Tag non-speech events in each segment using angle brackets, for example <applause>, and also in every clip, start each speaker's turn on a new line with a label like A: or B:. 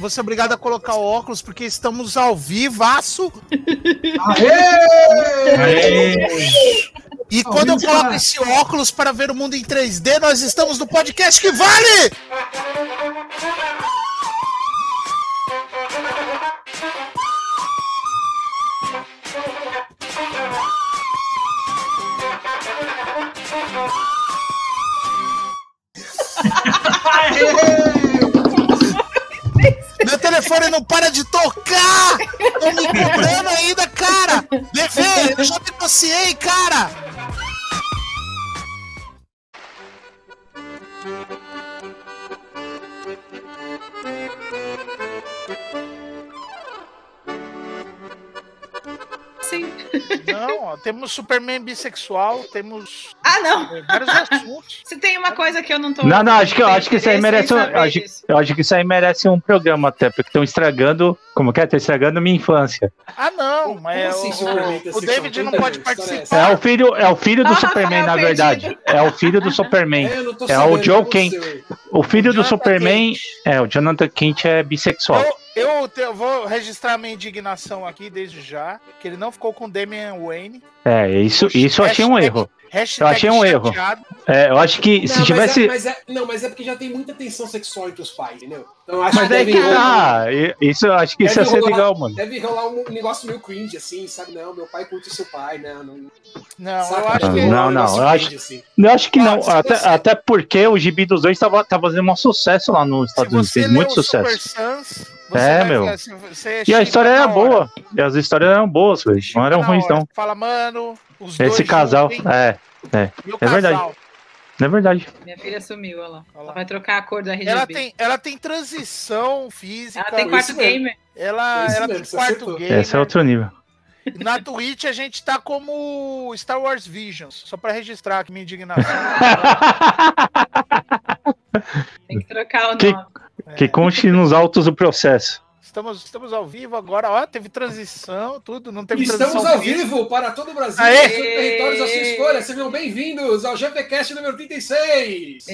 A: Você é obrigado a colocar o óculos porque estamos ao vivaço.
B: Aê!
A: Aê! E quando eu coloco esse óculos para ver o mundo em 3D, nós estamos no podcast que vale! Não para de tocar! Tô me cobrando ainda, cara! Levei, eu já negociei, cara! Temos Superman bissexual, temos
C: Ah, não.
A: é, vários assuntos. <laughs>
C: Se tem uma coisa que eu não tô.
D: Não, não, acho que, eu acho que isso aí
C: interesse
D: merece um, acho, eu acho que isso aí merece um programa até, porque estão estragando, como que é? Estão estragando minha infância.
A: Ah, não, mas
B: assim,
A: o-
B: Superman
A: o? David não pode
B: é
A: participar.
D: É o filho, é o filho do
C: Ah,
D: Superman, na verdade. É o filho do <laughs> Superman.
B: É,
D: É o Joe Kent. O filho do
A: Jonathan
D: Superman,
A: Kent.
D: é, o Jonathan Kent é bissexual.
A: Eu, eu, te- eu vou registrar minha indignação aqui desde já, que ele não ficou com Damian Wayne.
D: É, isso, isso eu achei um erro. Eu achei um erro. É, eu acho que se
B: Não,
D: tivesse.
B: Mas é, mas é- não, mas é porque já tem muita tensão sexual entre os pais, entendeu? Então eu acho
D: Mas
B: que
D: é
B: deve,
D: que
B: rolar,
D: tá. e- Isso eu acho que isso ia
B: Deve
D: ser
B: rolar-
D: legal, mano.
B: deve rolar um negócio meio cringe, assim, sabe? Não, meu pai curte seu pai, né? Não,
A: Não,
B: saca?
A: eu acho que.
D: Não,
B: um
D: não, eu acho-
B: cringe, assim.
D: Eu acho que
A: Ah,
D: não. Até,
A: você-
D: até porque o gibi dos dois tava, tava fazendo um sucesso lá nos Estados Unidos. Fez muito
A: o
D: sucesso.
A: Super Sans, você
D: É,
A: vai
D: meu.
A: você
D: E a história era
A: hora.
D: boa. E as histórias eram boas, velho. Não eram ruins,
A: hora.
D: não.
A: Fala, mano, os dois
D: Esse casal.
A: juntos?
D: É, é verdade.
A: casal?
D: é verdade.
C: Minha filha sumiu, olha lá.
A: Olha lá.
C: Ela vai trocar a cor do RGB.
A: Ela tem, ela tem transição física.
C: Ela tem quarto
B: isso mesmo.
C: gamer.
A: Ela, ela
B: mesmo,
A: tem quarto
B: acertou.
A: gamer.
D: Esse é outro nível. <laughs>
A: Na Twitch a gente tá como Star Wars Visions, só pra registrar aqui minha indignação. <laughs>
C: Tem que trocar o
D: Que-
C: nome.
D: que conste nos autos do processo.
A: Estamos, estamos ao vivo agora, ó, teve transição, tudo, não teve
B: Estamos
A: transição
B: ao
A: física.
B: vivo para todo o Brasil,
A: Aê!
B: os seus territórios à sua escolha. Sejam bem-vindos ao GPCast número 36.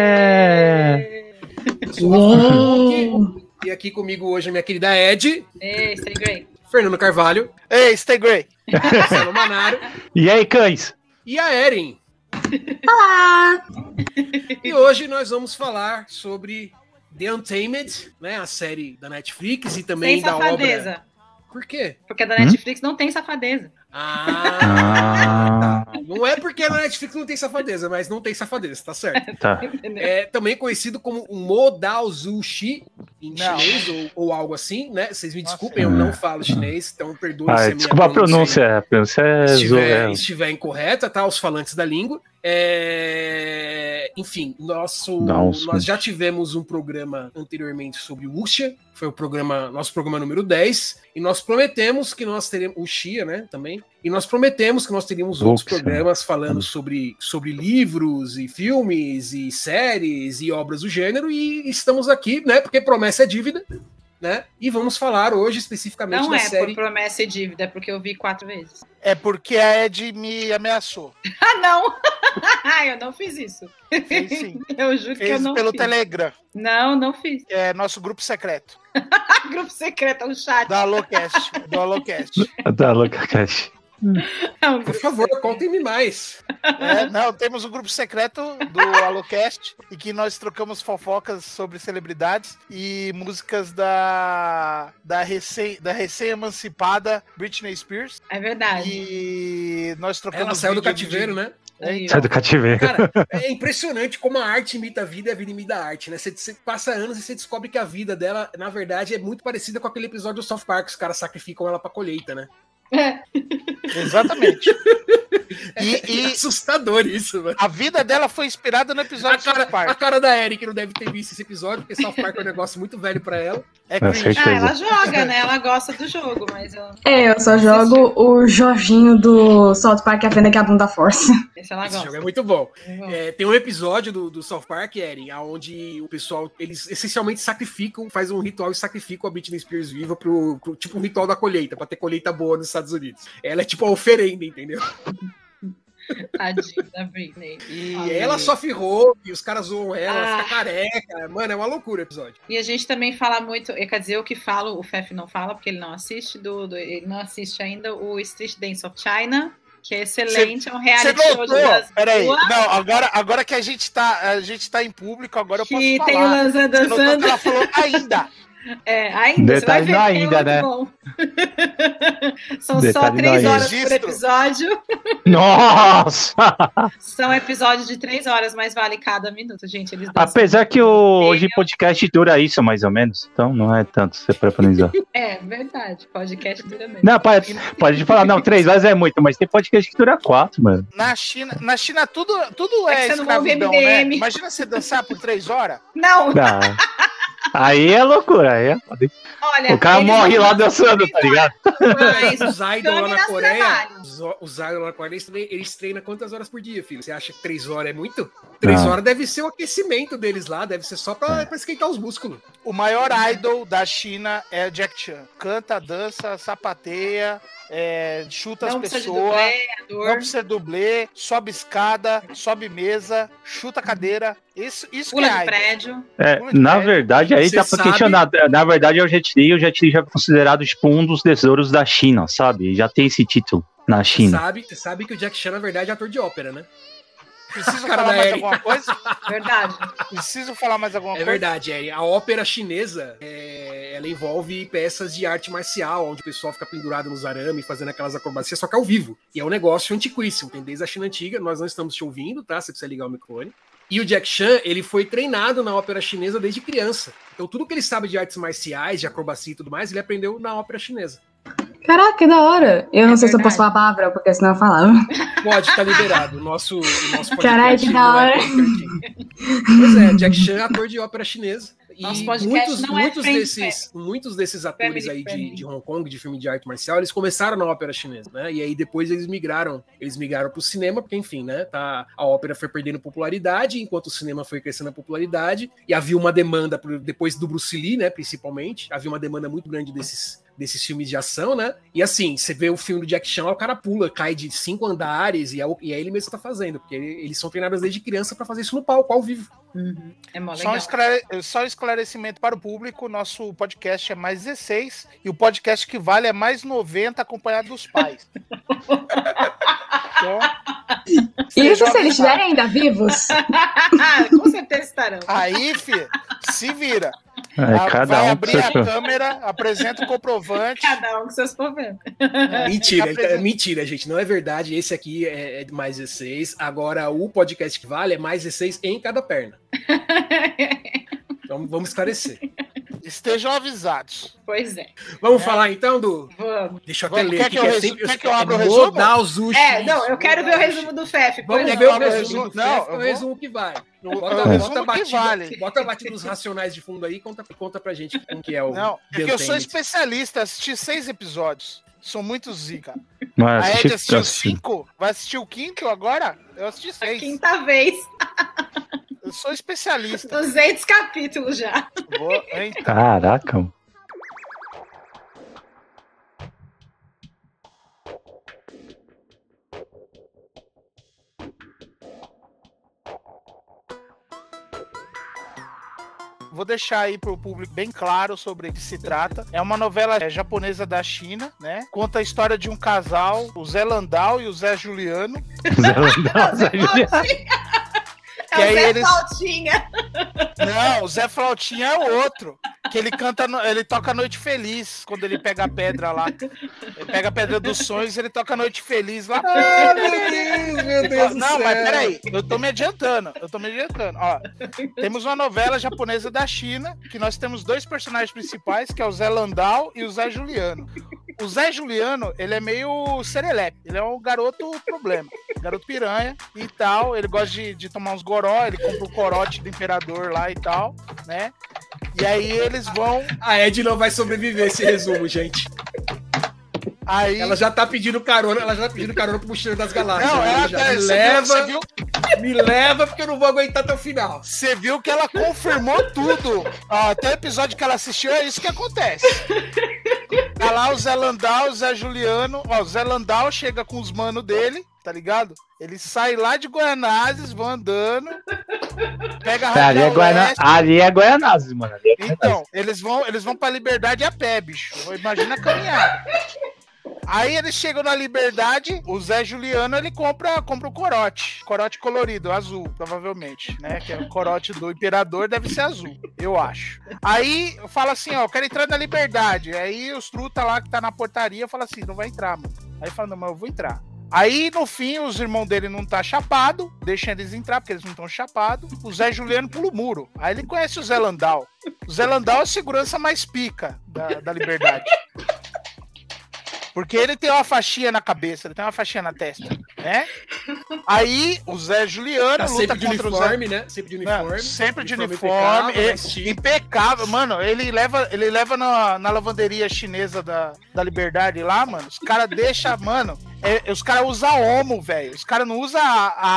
D: Aê!
B: Eu sou o Rafael Duque, e aqui comigo hoje a minha querida Ed,
C: Ei, stay great.
B: Fernando Carvalho,
A: Ei, stay great.
B: Marcelo Manaro
D: E aí, cães?
B: e a Erin.
E: Olá!
B: E hoje nós vamos falar sobre The Untamed, né, a série da Netflix e também
C: Sem
B: da
C: safadeza.
B: obra. Por quê?
C: Porque a da
D: Hum?
C: Netflix não tem safadeza.
B: Ah,
D: Ah,
B: não é porque na Netflix não tem safadeza, mas não tem safadeza, tá certo.
D: tá. <laughs>
B: É também conhecido como Modal Zushi em
A: Não.
B: chinês ou, ou algo assim, né? Vocês me
A: Nossa.
B: desculpem, eu não falo chinês, então perdoem
D: Ah,
B: se a minha
D: desculpa a pronúncia. A pronúncia é
B: estiver,
D: é-
B: estiver incorreta, tá? Os falantes da língua. É, Enfim, nosso,
D: um
B: nós já tivemos um programa anteriormente sobre o Wuxia, foi o programa, nosso programa número 10, e nós prometemos que nós teremos o Xia, né, também. E nós prometemos que nós teríamos outros programas falando sobre, sobre livros e filmes e séries e obras do gênero e estamos aqui, né, porque promessa é dívida, né? E vamos falar hoje especificamente
C: Não
B: da
C: é
B: série
C: por promessa e dívida, é porque eu vi quatro vezes.
A: É porque a Ed me ameaçou. <laughs>
C: Ah, não! <laughs> eu não fiz isso.
A: Sim. <laughs>
C: Eu juro que eu
A: Fez
C: não
A: pelo
C: fiz.
A: Telegram.
C: Não, não fiz.
A: É nosso grupo secreto. <laughs>
C: Grupo secreto, um chat.
A: Da Alocast. do Alocast.
D: Da Cash.
C: É um
B: Por favor, contem-me mais.
A: É, não, temos um grupo secreto do Alocast e que nós trocamos fofocas sobre celebridades e músicas da da recém da recém-emancipada Britney Spears.
C: É verdade.
A: E nós trocamos
B: Ela saiu do cativeiro,
A: de-
B: né?
A: É,
C: Aí.
D: Sai do cativeiro.
B: Cara, <laughs> é impressionante como a arte imita a vida e a vida imita a arte, né? Você, você passa anos e você descobre que a vida dela, na verdade, é muito parecida com aquele episódio do South Park, os caras sacrificam ela pra colheita, né?
C: É.
A: Exatamente. <laughs> E,
B: É
A: e
B: assustador isso, mano.
A: a vida dela foi inspirada no
B: A
A: episódio do South
B: cara, a
A: Park.
B: cara da Eric não deve ter visto esse episódio, porque South Park é um negócio muito velho pra ela.
A: É cringe.
C: Ah, ela joga, né? Ela gosta do jogo, mas eu...
E: É, eu só jogo o Jorginho do South Park Aprenda que a Bunda Força.
C: esse ela
B: Esse
C: gosta.
B: jogo é muito bom.
C: Uhum.
B: É, tem um episódio do, do South Park, Eren, onde o pessoal, eles essencialmente sacrificam, faz um ritual e sacrificam a Britney Spears viva pro, pro- tipo um ritual da colheita, pra ter colheita boa nos Estados Unidos. Ela é tipo a oferenda, entendeu? <laughs>
C: Tadinha da Britney.
B: E ela sofre roubo, e os caras zoam ela, ela
C: Ah.
B: fica careca. Mano, é uma loucura o episódio.
C: E a gente também fala muito, quer dizer, eu que falo, o Fef não fala, porque ele não assiste, do, do- ele não assiste ainda o Street Dance of China, que é excelente, é um reality show de dança.
A: Peraí. Não, agora, agora que a gente, tá, a gente tá em público, agora eu posso
C: Que tem o
A: falar. Que
C: dançando.
A: ela falou ainda. <laughs>
C: É, ainda, você vai
D: Detalhe
C: ver é
D: ainda,
C: muito
D: né?
C: bom. <laughs> São só
D: Detalhe no
C: três
D: ainda.
C: horas por
A: Registro.
C: episódio. <laughs>
D: Nossa!
C: São episódios de três horas, mas vale cada minuto, gente.
D: Apesar que o, hoje o podcast dura isso, mais ou menos. Então não é tanto você analisar. <laughs>
C: É verdade, podcast dura mesmo.
D: Não, pode, pode falar, não, três horas é muito, mas tem podcast que dura quatro, mano.
A: Na China, na China tudo, tudo
C: É
A: é, escravidão, né?
C: MDM.
A: Imagina você dançar por três horas.
C: Não,
D: Não. Aí é loucura, aí é foda.
C: olha.
D: O cara morre lá dançando, tá ligado?
C: Mas
B: os idols lá na Coreia, os, idols lá na Coreia, eles treinam, quantas horas por dia, filho? Você acha que três horas é muito? Três horas deve ser o aquecimento deles lá, deve ser só pra, pra esquentar os músculos.
A: O maior idol da China é o Jack Chan. Canta, dança, sapateia, é, chuta
C: não
A: as pessoas. Não precisa dublê, sobe escada, sobe mesa, chuta cadeira. Isso, isso que
C: Pula
A: é
C: de prédio.
D: É, na
A: bem.
D: verdade, aí
B: Você
D: tá pra
B: sabe-
D: questionar. Na verdade, é o Jet Li, e o Jet Li já é considerado tipo, um dos tesouros da China, sabe? Já tem esse título na
B: Você
D: China.
B: sabe, você sabe que o Jack Chan, na verdade, é ator de ópera, né?
A: Preciso
B: Cara
A: falar mais
B: Eri.
A: alguma coisa?
C: Verdade.
A: Preciso falar mais alguma
B: É
A: coisa?
B: verdade, é. A ópera chinesa, é, ela envolve peças de arte marcial, onde o pessoal fica pendurado nos arames, fazendo aquelas acrobacias, só que ao vivo. E é um negócio antiquíssimo, tem desde a China antiga, nós não estamos te ouvindo, tá? Você precisa ligar o microfone. E o Jack Chan, ele foi treinado na ópera chinesa desde criança. Então tudo que ele sabe de artes marciais, de acrobacia e tudo mais, ele aprendeu na ópera chinesa.
E: Caraca, que da hora. Eu não
C: É
E: sei se eu
C: verdade.
E: posso falar palavrão, porque senão eu falava.
B: Pode, tá liberado. O nosso, o nosso podcast
E: Caralho, que da
B: é
E: hora.
B: Pois é, Jack Chan é ator de ópera chinesa. E
C: Nosso podcast
B: muitos,
C: não é
B: muitos, desses, muitos desses atores
C: Family
B: aí de,
C: friendly.
B: de Hong Kong, de filme de arte marcial, eles começaram na ópera chinesa, né? E aí depois eles migraram, eles migraram pro cinema, porque enfim, né? Tá, a ópera foi perdendo popularidade, enquanto o cinema foi crescendo a popularidade, e havia uma demanda, por- depois do Bruce Lee, né? Principalmente, havia uma demanda muito grande desses, desses filmes de ação, né? E assim, você vê o filme do Jack Chan, o cara pula, cai de cinco andares, e é, o- e é ele mesmo que tá fazendo, porque ele- eles são treinados desde criança pra fazer isso no palco, ao vivo.
C: Uhum. É mó
A: Só um,
C: legal.
A: esclare- só um esclarecimento para o público: nosso podcast é mais 16 e o podcast que vale é mais 90 acompanhado dos pais. Então,
E: Isso se eles estiverem ainda vivos. <laughs>
C: Com certeza estarão.
A: Aí, filho, se vira.
D: É, cada
A: vai
D: um
A: abrir a
D: seu-
A: câmera, apresenta o comprovante.
C: Cada um com seus problemas. <laughs>
B: Mentira,
A: apresenta-
B: é mentira, gente. Não é verdade. Esse aqui é, é de mais 16. Agora, o podcast que vale é mais 16 em cada perna. <laughs> Então, vamos esclarecer.
A: Estejam avisados.
C: Pois é.
B: Vamos falar então do.
C: Vamos.
B: Deixa eu até
A: Vamos,
B: ler
A: quer
B: aqui.
A: que eu
B: é sempre-
A: quer que eu abra o
B: vou
A: resumo?
B: dar os uxos.
C: É, não, eu quero ver o resumo do FEF.
B: Vamos ver
C: é.
A: o
B: resumo
A: resumo?
B: do
A: Não,
B: FEF,
A: eu
B: o
A: vou-
B: resumo que vai.
A: O,
B: Bota, bota,
A: resumo
B: a
A: que
B: batida,
A: vale.
B: bota a batida dos racionais de fundo aí e conta, conta pra gente como que é o.
A: Não, é que eu sou especialista, assisti seis episódios. Sou muito zica.
D: Mas
A: A Ed
D: assisti-
A: assistiu
D: assisti-
A: cinco? Vai assistir o quinto agora? Eu assisti
C: A
A: seis.
C: quinta vez.
A: Eu sou especialista.
C: 200 capítulos já.
A: Vou, hein?
D: Caraca, mano.
A: Vou deixar aí pro público bem claro sobre o que se trata. É uma novela é, japonesa da China, né? Conta a história de um casal, o Zé Landau e o Zé Juliano. <laughs>
D: Zé Landau, Zé Juliano.
A: Que
C: o
A: aí
C: Zé
A: eles-
C: Flautinha.
A: Não, o Zé Flautinha é o outro. Que ele canta, no- ele toca Noite Feliz quando ele pega a pedra lá. Ele pega a pedra dos sonhos ele toca Noite Feliz lá.
B: Ah, meu Deus, meu Deus do
A: Não,
B: céu.
A: mas peraí, eu tô me adiantando, eu tô me adiantando. Ó, temos uma novela japonesa da China, que nós temos dois personagens principais, que é o Zé Landau e o Zé Juliano. O Zé Juliano, ele é meio serelepe, ele é um garoto problema, garoto piranha e tal, ele gosta de, de tomar uns goró, ele compra o corote do imperador lá e tal, né? E aí eles vão,
B: A Ed não vai sobreviver esse resumo, gente.
A: aí...
B: Ela já tá pedindo carona, ela já tá pedindo carona pro Mochileiro das Galáxias.
A: Não,
B: Ela
A: ela
B: já
A: tá-
B: me leva,
A: viu- viu,
B: me leva, porque eu não vou aguentar até o final.
A: Você viu que ela confirmou tudo. Até o episódio que ela assistiu, é isso que acontece. Tá lá o Zé Landau, o Zé Juliano. Ó, o Zé Landau chega com os manos dele. tá ligado? Eles saem lá de Goianazes, vão andando, pega a
D: ali, é ali é Goianazes, mano. É
A: Então, eles vão, eles vão pra Liberdade a pé, bicho. Imagina a caminhada. Aí eles chegam na Liberdade, o Zé Juliano ele compra, compra o corote. Corote colorido, azul, provavelmente, né? Que é o corote do imperador deve ser azul, eu acho. Aí fala assim, ó, eu quero entrar na Liberdade. Aí os truta lá que tá na portaria fala assim, não vai entrar, mano. Aí fala, não, mas eu vou entrar. Aí, no fim, os irmãos dele não tá chapado, deixa eles entrar, porque eles não estão chapados. O Zé Juliano pula o muro. Aí ele conhece o Zé Landau. O Zé Landau é a segurança mais pica da, da liberdade. Porque ele tem uma faixinha na cabeça, ele tem uma faixinha na testa, né? Aí o Zé Juliano
B: Tá
A: luta
B: sempre
A: contra o Zé.
B: uniforme, né? Sempre de
A: Não,
B: uniforme.
A: sempre de
B: Uniforme
A: uniforme,
B: impecável,
A: e- impecável, mano. Ele leva, ele leva na, na lavanderia chinesa da, da Liberdade lá, mano. Os caras deixam, mano. é- os caras usam homo, velho. Os caras não usam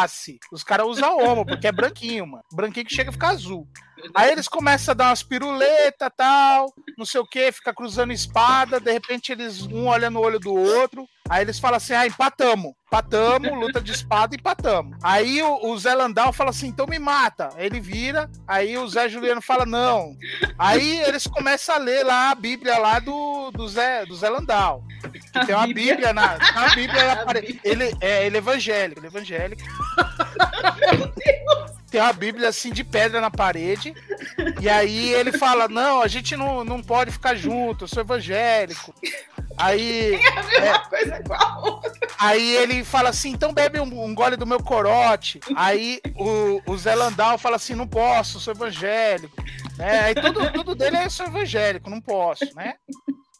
A: ace. Os caras usam homo, porque é branquinho, mano. Branquinho que chega a ficar azul. Aí eles começam a dar umas piruletas tal, não sei o que, fica cruzando espada, de repente eles um olha no olho do outro, aí eles falam assim, ah, empatamos, empatamos, luta de espada, empatamos. Aí o, o Zé Landau fala assim, então me mata. Ele vira, aí o Zé Juliano fala, não. Aí eles começam a ler lá a Bíblia lá do, do, Zé, do Zé Landau. Que tem uma
C: Bíblia.
A: Bíblia na, uma Bíblia na parede. Ele é, ele é evangélico, ele é evangélico. Tem uma Bíblia assim de pedra na parede. E aí ele fala: Não, a gente não, não pode ficar junto, eu sou evangélico. Aí,
C: É a mesma coisa igual.
A: aí ele fala assim: Então bebe um, um gole do meu corote. Aí o, o Zé Landau fala assim: Não posso, sou evangélico. Né? Aí tudo, tudo dele é sou evangélico, não posso, né?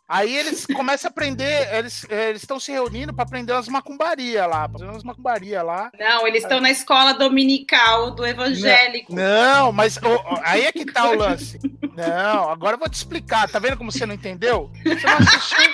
A: Aí eles começam a aprender, eles estão se reunindo para aprender umas macumbarias lá, fazendo umas macumbarias lá.
C: Não, eles estão na escola dominical do evangélico.
A: Não, mas ô, ô, aí é que tá o lance. Não, agora eu vou te explicar. Tá vendo como você não entendeu? Você não assistiu.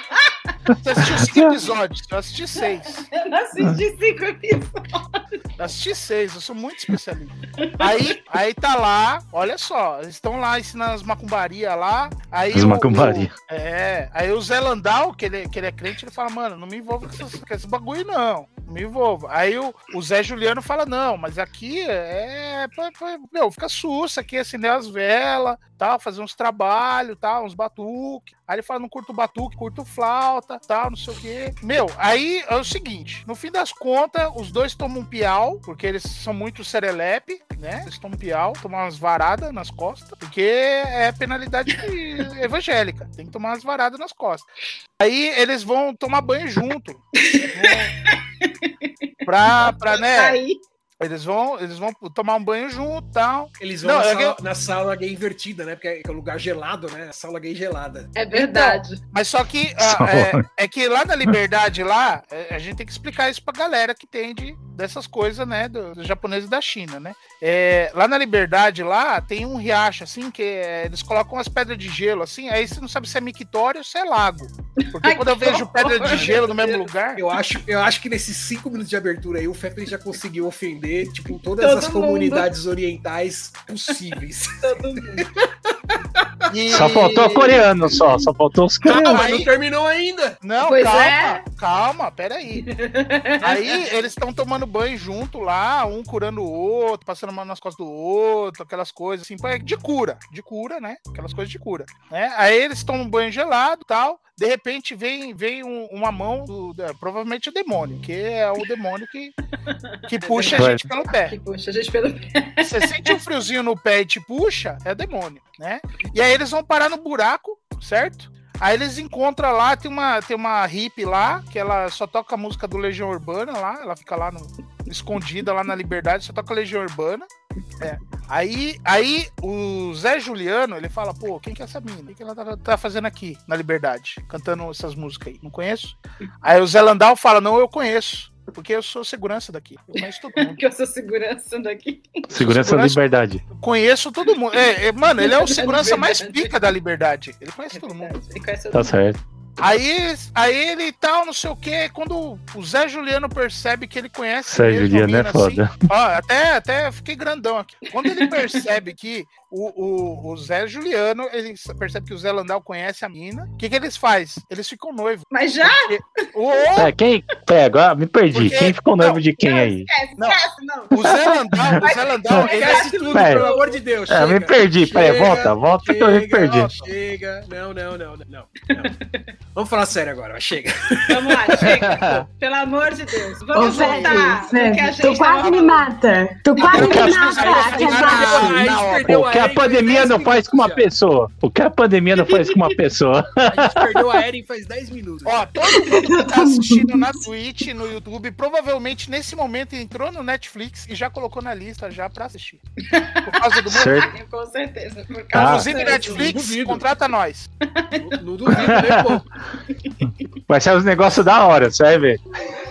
A: Você assistiu cinco episódios, eu assisti seis.
C: Eu não assisti cinco episódios.
A: Assisti seis, eu sou muito especialista. Aí, aí tá lá, olha só, eles estão lá ensinando as macumbarias lá. Aí
D: As macumbarias.
A: É, aí o Zé Landau, que ele, que ele é crente, ele fala, mano, não me envolva com, essas- com esse bagulho, não. Me envolva. Aí o, o Zé Juliano fala, não, mas aqui é. Meu, fica sussa aqui, acender as velas, tal, fazer uns trabalhos, tal, uns batuques. Aí ele fala, não curto batuque, curto flauta, tal, não sei o quê. Meu, aí é o seguinte, no fim das contas, os dois tomam um piau, porque eles são muito serelepe, né? Eles tomam um piau, tomam umas varadas nas costas, porque é penalidade <laughs> evangélica, tem que tomar umas varadas nas costas. Aí eles vão tomar banho junto. <laughs> pra, pra, né?
C: Aí,
A: Eles vão, eles vão tomar um banho junto e tal.
B: Eles vão
A: Não,
B: na,
A: é
B: sala, na sala gay invertida, né? Porque é é um lugar gelado, né? A sala gay gelada.
C: é verdade.
A: Mas só que
D: Só.
A: ah, é, é que lá na Liberdade, lá, é, a gente tem que explicar isso pra galera que entende dessas coisas, né, do- dos japoneses e da China, né? É, lá na Liberdade, lá, tem um riacho, assim, que é, eles colocam umas pedras de gelo, assim, aí você não sabe se é mictório ou se é lago. Porque
C: Ai,
A: quando eu
C: que
A: vejo pedra de gelo no mesmo lugar...
B: Eu acho, eu acho que nesses cinco minutos de abertura aí, o Fefe já conseguiu ofender, tipo, todas
C: Todo
B: as
C: mundo.
B: comunidades orientais possíveis. <laughs>
C: Todo mundo.
A: e-
D: Só faltou coreano, só. Só faltou os
B: Calma,
D: coreanos.
B: mas não terminou ainda.
A: Não,
C: Pois
A: calma,
C: é.
A: calma, peraí. Aí eles estão tomando banho junto lá, um curando o outro, passando a mão nas costas do outro, aquelas coisas assim, de cura, de cura, né? Aquelas coisas de cura, né? Aí eles tomam banho gelado tal, de repente vem, vem um- uma mão, do, da- provavelmente o demônio, que é o demônio que, que <laughs> puxa a gente pelo pé.
C: Que puxa a gente pelo pé. <laughs>
A: Você sente um friozinho no pé e te puxa, é demônio, né? E aí eles vão parar no buraco, certo? Aí eles encontram lá, tem uma, tem uma hippie lá, que ela só toca a música do Legião Urbana lá, ela fica lá no- escondida lá na Liberdade, só toca Legião Urbana. É. Aí, aí o Zé Juliano, ele fala, pô, quem que é essa mina? O que ela tá, tá fazendo aqui na Liberdade? Cantando essas músicas aí. Não conheço? Aí o Zé Landau fala, não, eu conheço. Porque eu sou segurança daqui. Eu conheço todo mundo. <laughs>
C: Que eu sou segurança daqui.
D: Segurança da liberdade.
A: Conheço todo mundo. É, é, mano, ele é o <laughs> segurança mais pica da liberdade. Ele conhece
C: É
A: todo mundo.
C: Ele conhece todo
D: Tá
C: mundo.
D: certo.
A: Aí, aí ele tal, não sei o que. Quando o Zé Juliano percebe que ele conhece.
D: Zé Juliano é
A: mina,
D: foda.
A: Assim, ó, até, até fiquei grandão aqui. Quando ele percebe que o, o, o Zé Juliano, ele percebe que o Zé Landau conhece a mina. O que, que eles fazem? Eles ficam noivos.
C: Mas já?
A: O,
D: É, quem. É, agora me perdi.
A: Porque-
D: quem ficou noivo
A: não,
D: de quem
C: não,
D: aí?
C: Esquece,
A: Não.
C: esquece, não.
A: o Zé Landau, o Zé Landau, ele é
B: Esquece tudo,
D: Pera.
B: pelo amor de Deus.
D: É, eu me
B: chega.
D: perdi. Peraí,
B: Chega,
D: volta, volta que eu me
B: chega,
D: perdi.
B: Chega. Não, não, não, não, não. Vamos falar sério agora, mas chega.
C: Vamos lá, chega. Pelo amor de Deus. Vamos
E: Ô,
C: voltar
E: tu quase
C: tava
E: me mata. Tu quase me mata.
A: saber
D: que a pandemia não
B: 10
D: faz com uma pessoa? O que a pandemia não faz com uma pessoa?
B: A gente perdeu a Eren faz 10 minutos.
A: Ó, todo mundo que tá assistindo na Twitch, no YouTube, provavelmente nesse momento entrou no Netflix e já colocou na lista já pra assistir. Por causa do
D: Certo.
C: Com certeza. Por
D: Ah.
C: causa
A: Inclusive,
C: disso.
A: Netflix, contrata nós.
B: Não, duvido um pouco.
D: Vai ser uns negócios da hora, você vai ver.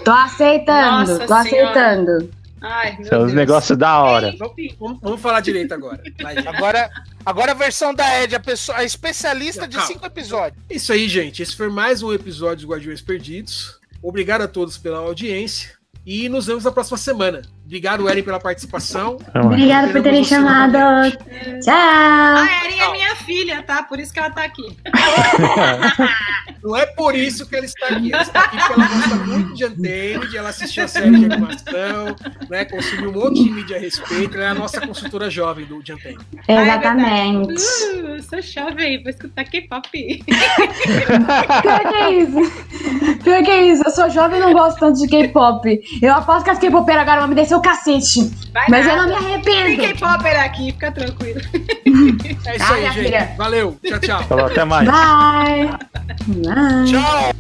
E: Tô aceitando,
C: Nossa
E: tô
C: Senhora.
E: aceitando.
C: Ai, meu
D: São
C: Deus.
D: negócios da hora.
B: Vamos, vamos falar direito agora. Vai.
A: Agora, agora a versão da Ed, a, pessoa, a especialista de
B: Calma.
A: cinco episódios.
B: Isso aí, gente. Esse foi mais um episódio dos Guardiões Perdidos. Obrigado a todos pela audiência. E nos vemos na próxima semana. Obrigado, Eren, pela participação.
E: Obrigada por terem chamado.
B: novamente.
E: Tchau.
C: A Erin é minha filha, tá? Por isso que ela tá aqui. <laughs>
B: Não é por isso que ela está aqui. Ela está aqui porque ela gosta muito de Untamed, ela assistiu a série de animação, né, consumiu um monte de mídia a respeito. Ela é a nossa consultora jovem do Untamed.
E: Exatamente.
C: Uh, eu sou jovem, vou escutar K-pop.
E: Pior que é isso. Pior que é isso. Eu sou jovem e não gosto tanto de K-pop. Eu aposto que as K-popeiras agora vão me descer o cacete.
C: Vai
E: Mas eu
C: nada.
E: não me
C: Tem
E: arrependo.
C: K-popper aqui, fica tranquilo. <laughs>
B: É isso
E: Ai,
B: aí, gente.
E: filha.
B: Valeu. Tchau, tchau.
D: Falou, até mais.
E: Bye. Bye.
A: Tchau!